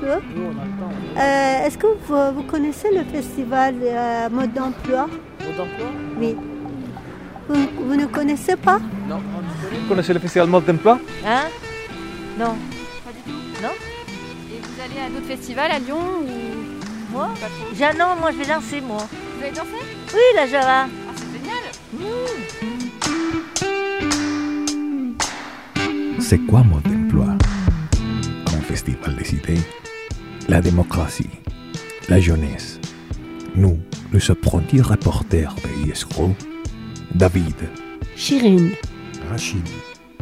peu. Euh, Est-ce que vous, vous connaissez le festival euh, Mode d'emploi? Mode d'emploi? Oui. Vous, vous ne connaissez pas? Non. Vous connaissez le festival Mode d'emploi? Hein? Non. Pas du tout Non. Et vous allez à d'autres festivals à Lyon ou Moi? Pas trop Ja- Non, moi je vais danser, moi. Vous allez danser? Oui, la Java. Ah, c'est génial C'est quoi mode d'emploi? Un festival des idées, la démocratie, la jeunesse. Nous, les apprentis reporters de ISCRO, David, Chirine. Rachid,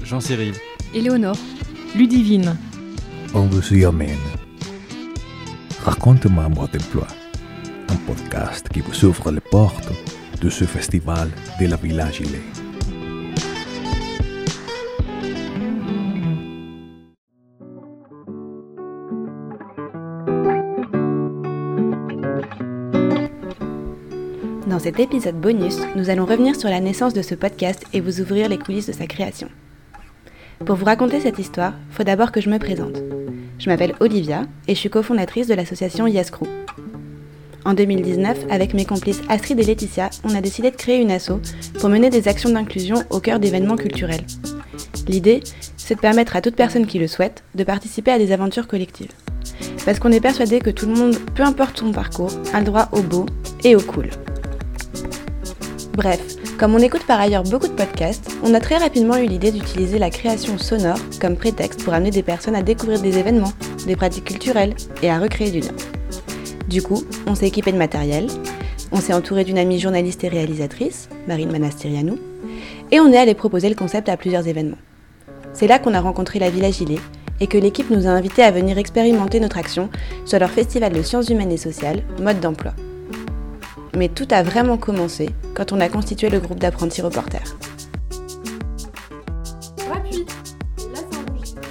Jean-Cyril. Éléonore. Ludivine. on vous y amène. Raconte-moi mode d'emploi, un podcast qui vous ouvre les portes de ce festival de la Villa Gilet. Cet épisode bonus, nous allons revenir sur la naissance de ce podcast et vous ouvrir les coulisses de sa création. Pour vous raconter cette histoire, faut d'abord que je me présente. Je m'appelle Olivia et je suis cofondatrice de l'association Yes Crew. En 2019, avec mes complices Astrid et Laetitia, on a décidé de créer une asso pour mener des actions d'inclusion au cœur d'événements culturels. L'idée, c'est de permettre à toute personne qui le souhaite de participer à des aventures collectives. Parce qu'on est persuadé que tout le monde, peu importe son parcours, a le droit au beau et au cool. Bref, comme on écoute par ailleurs beaucoup de podcasts, on a très rapidement eu l'idée d'utiliser la création sonore comme prétexte pour amener des personnes à découvrir des événements, des pratiques culturelles et à recréer du lien. Du coup, on s'est équipé de matériel, on s'est entouré d'une amie journaliste et réalisatrice, Marine Manastirianou, et on est allé proposer le concept à plusieurs événements. C'est là qu'on a rencontré la Villa Gilet et que l'équipe nous a invités à venir expérimenter notre action sur leur festival de sciences humaines et sociales, Mode d'emploi. Mais tout a vraiment commencé quand on a constitué le groupe d'apprentis reporters. Appuie. Là, c'est enregistré.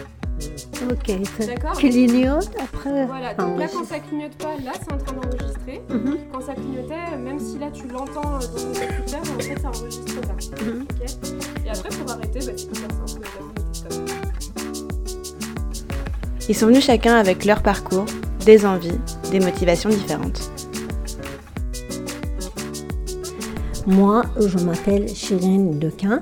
Ok. ça Clignote après. Voilà, donc là, quand ça clignote pas, là, c'est en train d'enregistrer. Mhm. Quand ça clignotait, même si là, tu l'entends euh, dans ton écouteur, en fait, ça enregistre ça. Ok Et après, pour arrêter, bah, c'est hyper simple. Ils sont venus chacun avec leur parcours, des envies, des motivations différentes. Moi, je m'appelle Chirine Dequin,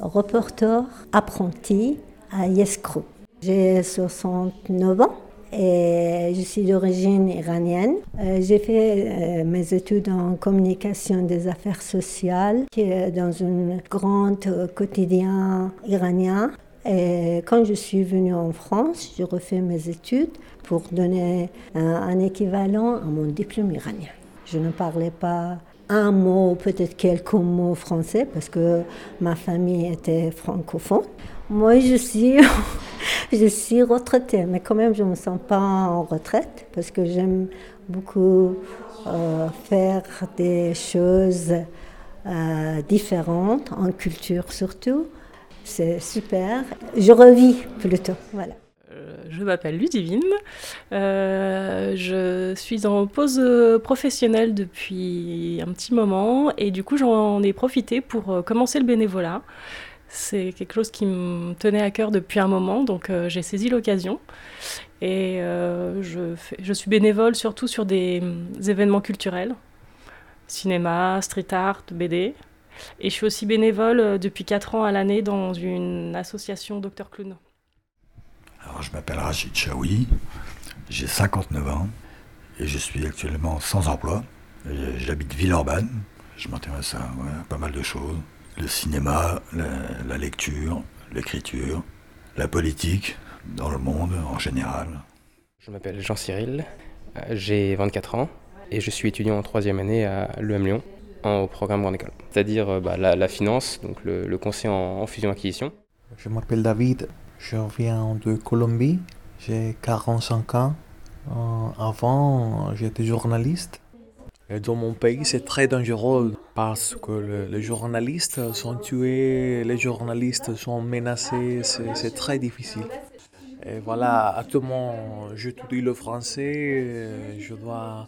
reporter apprenti à Yescro. J'ai 69 ans et je suis d'origine iranienne. Euh, J'ai fait euh, mes études en communication des affaires sociales dans une grande euh, quotidien iranien. Et quand je suis venue en France, j'ai refait mes études pour donner un, un équivalent à mon diplôme iranien. Je ne parlais pas un mot, peut-être quelques mots français, parce que ma famille était francophone. Moi, je suis, je suis retraitée, mais quand même, je ne me sens pas en retraite, parce que j'aime beaucoup euh, faire des choses euh, différentes, en culture surtout. C'est super. Je revis plutôt. Voilà. Euh, Je m'appelle Ludivine. Euh, je suis en pause professionnelle depuis un petit moment et du coup j'en ai profité pour euh, commencer le bénévolat. C'est quelque chose qui me tenait à cœur depuis un moment, donc j'ai saisi l'occasion. Et je, suis bénévole surtout sur des, hum, événements culturels, cinéma, street art, BD. Et je suis aussi bénévole depuis 4 ans à l'année dans une association Dr Clown. Alors, je m'appelle Rachid Chaoui, j'ai 59 ans et je suis actuellement sans emploi. Et J'habite Villeurbanne, je m'intéresse à ouais, pas mal de choses. Le cinéma, la, la lecture, l'écriture, la politique dans le monde en général. Je m'appelle Jean-Cyril, euh, j'ai 24 ans et je suis étudiant en troisième année à l'EM Lyon en- au programme Grande École. C'est-à-dire euh, bah, la, la finance, donc le, le conseil en, en fusion-acquisition. Je m'appelle David, je viens de Colombie, j'ai 45 ans. Euh, avant, j'étais journaliste. Dans mon pays, c'est très dangereux parce que le- les journalistes sont tués, les journalistes sont menacés, c'est très difficile. Et voilà, actuellement, j'étudie le français, je dois,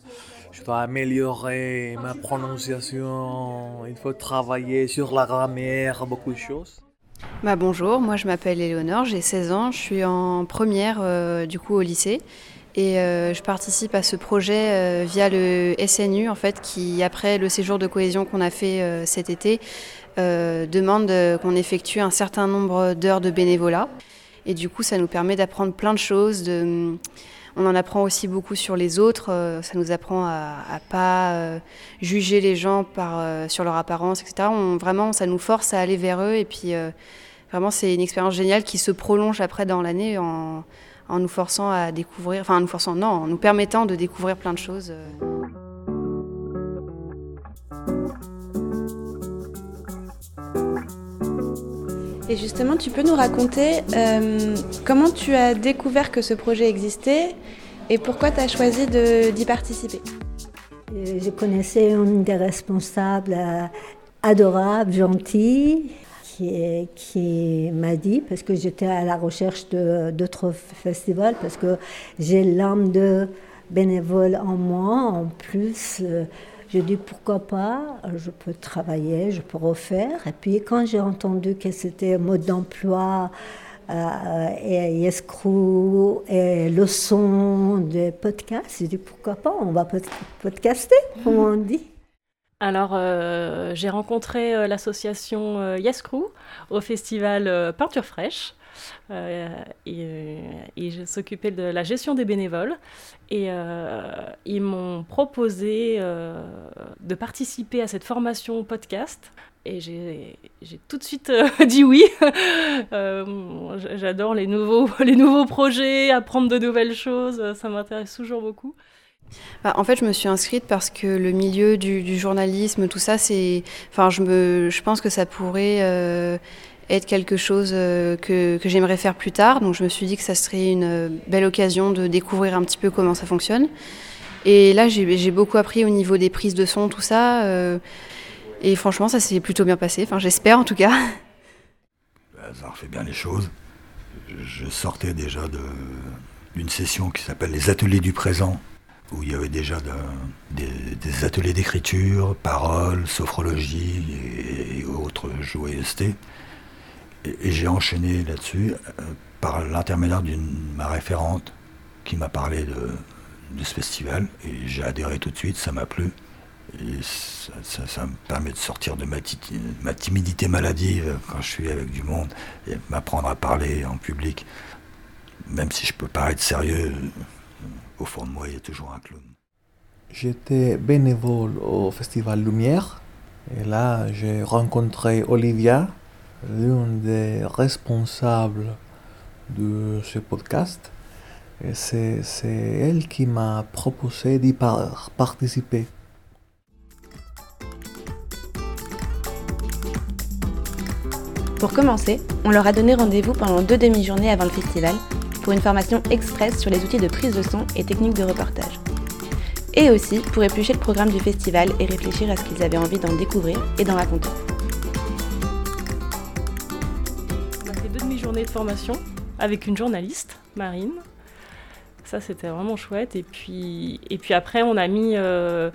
je dois améliorer ma prononciation, il faut travailler sur la grammaire, beaucoup de choses. Bah bonjour, moi je m'appelle Éléonore, j'ai 16 ans, je suis en première euh, du coup au lycée. Et euh, je participe à ce projet euh, via le SNU en fait qui après le séjour de cohésion qu'on a fait cet été demande qu'on effectue un certain nombre d'heures de bénévolat. Et du coup ça nous permet d'apprendre plein de choses de on en apprend aussi beaucoup sur les autres. ça nous apprend à, à pas juger les gens par, sur leur apparence, etc. On, vraiment, ça nous force à aller vers eux. Et puis, vraiment, c'est une expérience géniale qui se prolonge après dans l'année en, en nous forçant à découvrir, enfin en nous forçant, non, en nous permettant de découvrir plein de choses. Et justement, tu peux nous raconter euh, comment tu as découvert que ce projet existait et pourquoi tu as choisi d'y participer? Euh, Je connaissais une des responsables euh, adorable, gentille, qui, m'a dit, parce que j'étais à la recherche d'autres festivals, parce que j'ai l'âme de bénévole en moi, en plus. Je dis pourquoi pas, je peux travailler, je peux refaire. Et puis quand j'ai entendu que c'était mode d'emploi, euh, et escroc et le son des podcasts, j'ai dit pourquoi pas, on va podcaster, comme on dit. Alors, euh, j'ai rencontré euh, l'association euh, Yes Crew au festival Peinture Fraîche. Et, je s'occupais de la gestion des bénévoles. Et ils m'ont proposé de participer à cette formation podcast. Et j'ai tout de suite dit oui. J'adore les nouveaux, les nouveaux projets, apprendre de nouvelles choses. Ça m'intéresse toujours beaucoup. Bah, en fait, je me suis inscrite parce que le milieu du, journalisme, tout ça, c'est. Enfin, je, me, je pense que ça pourrait euh, être quelque chose euh, que, que j'aimerais faire plus tard. Donc, je me suis dit que ça serait une belle occasion de découvrir un petit peu comment ça fonctionne. Et là, j'ai beaucoup appris au niveau des prises de son, tout ça. Euh, et franchement, ça s'est plutôt bien passé. Enfin, j'espère en tout cas. Ça refait bien les choses. Je sortais déjà d'une session qui s'appelle les ateliers du présent où il y avait déjà des, ateliers d'écriture, paroles, sophrologie et, autres joyeusetés. Et, j'ai enchaîné là-dessus euh, par l'intermédiaire d'une ma référente qui m'a parlé de, ce festival et j'ai adhéré tout de suite, ça m'a plu. Et ça, me permet de sortir de ma, timidité maladive quand je suis avec du monde et m'apprendre à parler en public. Même si je peux paraître sérieux, au fond de moi, il y a toujours un clown. J'étais bénévole au Festival Lumière et là, j'ai rencontré Olivia, l'une des responsables de ce podcast. C'est, elle qui m'a proposé d'y participer. Pour commencer, on leur a donné rendez-vous pendant deux demi-journées avant le festival pour une formation express sur les outils de prise de son et techniques de reportage. Et aussi pour éplucher le programme du festival et réfléchir à ce qu'ils avaient envie d'en découvrir et d'en raconter. De formation avec une journaliste, Marine. Ça, c'était vraiment chouette. Et puis, et puis après, on a, mis, euh,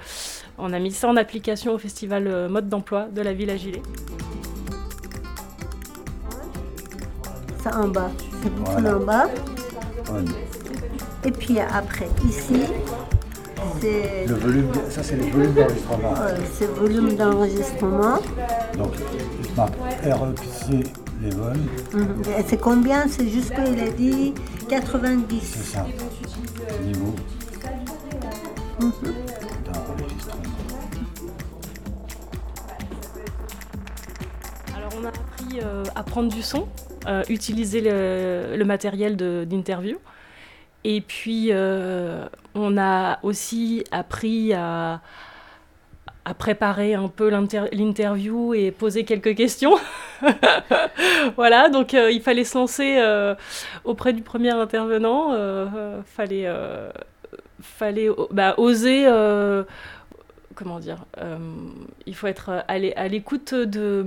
on a mis ça en application au festival euh, Mode d'emploi de la Ville à Gilet. Ça en bas, c'est beaucoup en bas. Et puis après, ici, c'est. Le volume, ça c'est le volume d'enregistrement. c'est le volume d'enregistrement. Donc, REPC. C'est combien? C'est juste qu'il a dit 90. C'est ça. Niveau. Mhm. Alors, on a appris euh, à prendre du son euh, utiliser le, matériel d'interview. Et puis, euh, on a aussi appris à, à préparer un peu l'interview et poser quelques questions. voilà, donc euh, il fallait se lancer auprès du premier intervenant. fallait fallait bah, oser comment dire, euh, il faut être à l'écoute de,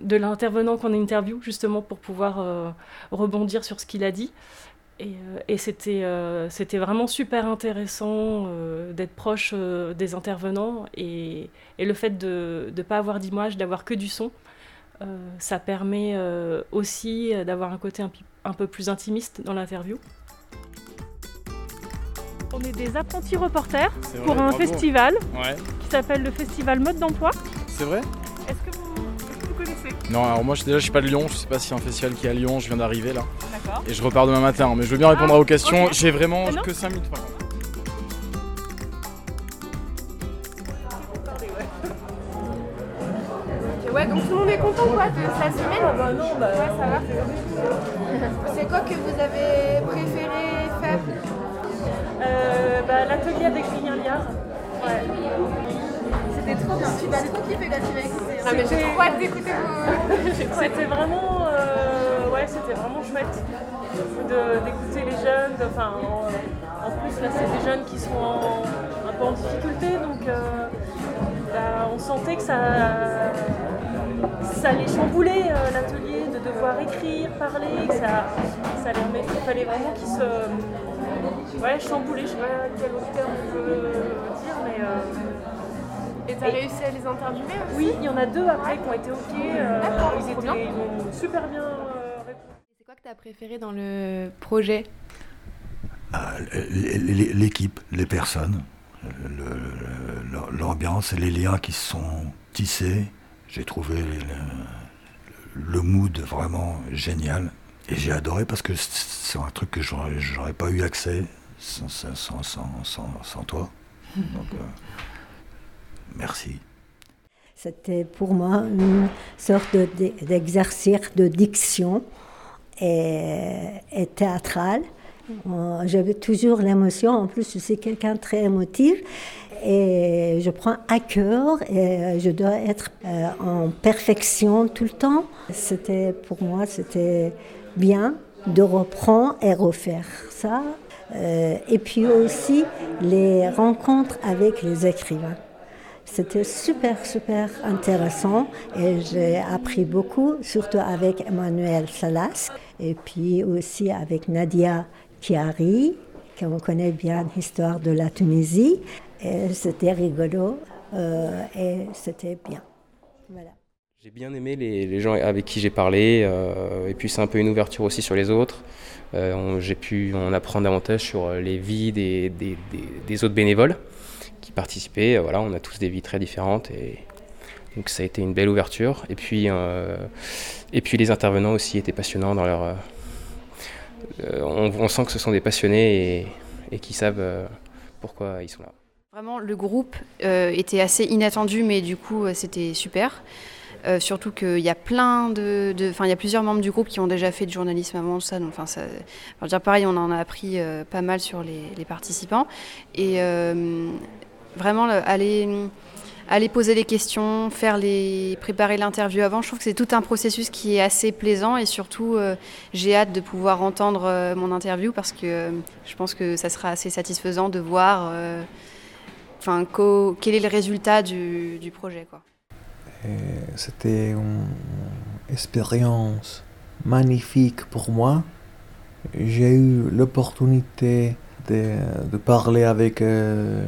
de l'intervenant qu'on interview, justement, pour pouvoir euh, rebondir sur ce qu'il a dit. Et, euh, c'était, c'était vraiment super intéressant d'être proche des intervenants et, et, le fait de ne pas avoir d'image, d'avoir que du son, ça permet aussi d'avoir un côté un peu plus intimiste dans l'interview. On est des apprentis reporters pour vrai, un bravo. festival Ouais. qui s'appelle le Festival Mode d'Emploi. C'est vrai? Est-ce que vous, est-ce que vous connaissez? Non, alors moi déjà je suis pas de Lyon, je sais pas s'il y a un festival qui est à Lyon, je viens d'arriver là. D'accord. Et je repars demain matin, mais je veux bien répondre Ah, à vos questions. J'ai vraiment Ah non que 5 minutes par contre. L'atelier avec Julien Liard. Ouais. C'était trop bien. Tu vas trop kiffer quand tu. Ah mais j'ai trop hâte d'écouter vos... C'était vraiment, euh, ouais, c'était vraiment chouette d'écouter les jeunes. de- Enfin, en, en plus là, c'est des jeunes qui sont en- un peu en difficulté, donc euh, bah, on sentait que ça, ça les chamboulait euh, l'atelier de devoir écrire, parler, que ça, ça les remet- il fallait vraiment qu'ils se, ouais, chambouler. Je sais pas quel autre terme on peut dire, mais. euh, Et t'as réussi à les interviewer aussi Oui, il y en a deux après qui ont été OK. euh, D'accord, ils, étaient, bien. ils ont super bien euh, répondu. C'est quoi que tu as préféré dans le projet? Ah, L'équipe, les personnes, le- le- l'ambiance et les liens qui se sont tissés. J'ai trouvé le, le mood vraiment génial. Et j'ai adoré parce que c'est un truc que j'aurais j'aurais pas eu accès sans, sans, sans, sans- sans- sans toi. Donc, euh, merci. C'était pour moi une sorte de- de- d'exercice de diction et, et théâtral. Euh, J'avais toujours l'émotion. En plus, je suis quelqu'un de très émotif et je prends à cœur et je dois être euh, en perfection tout le temps. C'était pour moi, c'était bien de reprendre et refaire ça. Euh, et puis aussi les rencontres avec les écrivains. C'était super, super intéressant et j'ai appris beaucoup, surtout avec Emmanuel Salas et puis aussi avec Nadia Chiari, qu'on connaît bien l'histoire de la Tunisie. C'était rigolo euh, et c'était bien. Voilà. J'ai bien aimé les, gens avec qui j'ai parlé, euh, et puis c'est un peu une ouverture aussi sur les autres. Euh, j'ai pu en apprendre davantage sur les vies des, autres bénévoles qui participaient. Voilà, on a tous des vies très différentes, et donc ça a été une belle ouverture. Et puis, euh, et puis les intervenants aussi étaient passionnants dans leur. euh, euh, on, sent que ce sont des passionnés et, et qui savent euh, pourquoi ils sont là. Vraiment, le groupe euh, était assez inattendu, mais du coup, euh, c'était super. Euh, surtout qu'il y a plein de, enfin, il y a plusieurs membres du groupe qui ont déjà fait du journalisme avant ça. Donc, enfin, ça, dire pareil, on en a appris euh, pas mal sur les, participants. Et euh, vraiment, le- aller, poser les questions, faire les, préparer l'interview avant, je trouve que c'est tout un processus qui est assez plaisant. Et surtout, j'ai hâte de pouvoir entendre mon interview parce que je pense que ça sera assez satisfaisant de voir. enfin, quel est le résultat du, du projet. Quoi. Et C'était une expérience magnifique pour moi. J'ai eu l'opportunité de, de parler avec euh,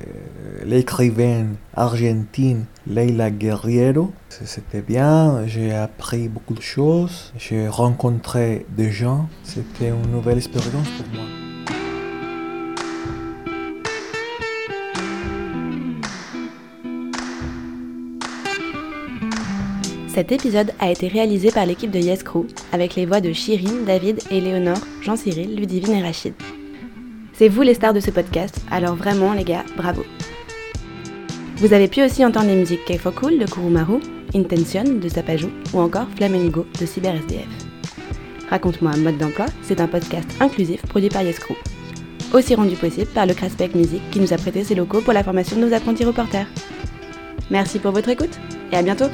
euh, l'écrivaine argentine Leila Guerriero. C'était bien, j'ai appris beaucoup de choses, j'ai rencontré des gens. C'était une nouvelle expérience pour moi. Cet épisode a été réalisé par l'équipe de Yes Crew, avec les voix de Chirine, David, Éléonore, Jean-Cyril, Ludivine et Rachid. C'est vous les stars de ce podcast, alors vraiment les gars, bravo. Vous avez pu aussi entendre les musiques K for Cool de Kurumaru, Intention de Sapajou ou encore Flamingo de CyberSDF. Raconte-moi mode d'emploi, c'est un podcast inclusif produit par Yes Crew. Aussi rendu possible par le Craspec Music qui nous a prêté ses locaux pour la formation de nos apprentis reporters. Merci pour votre écoute et à bientôt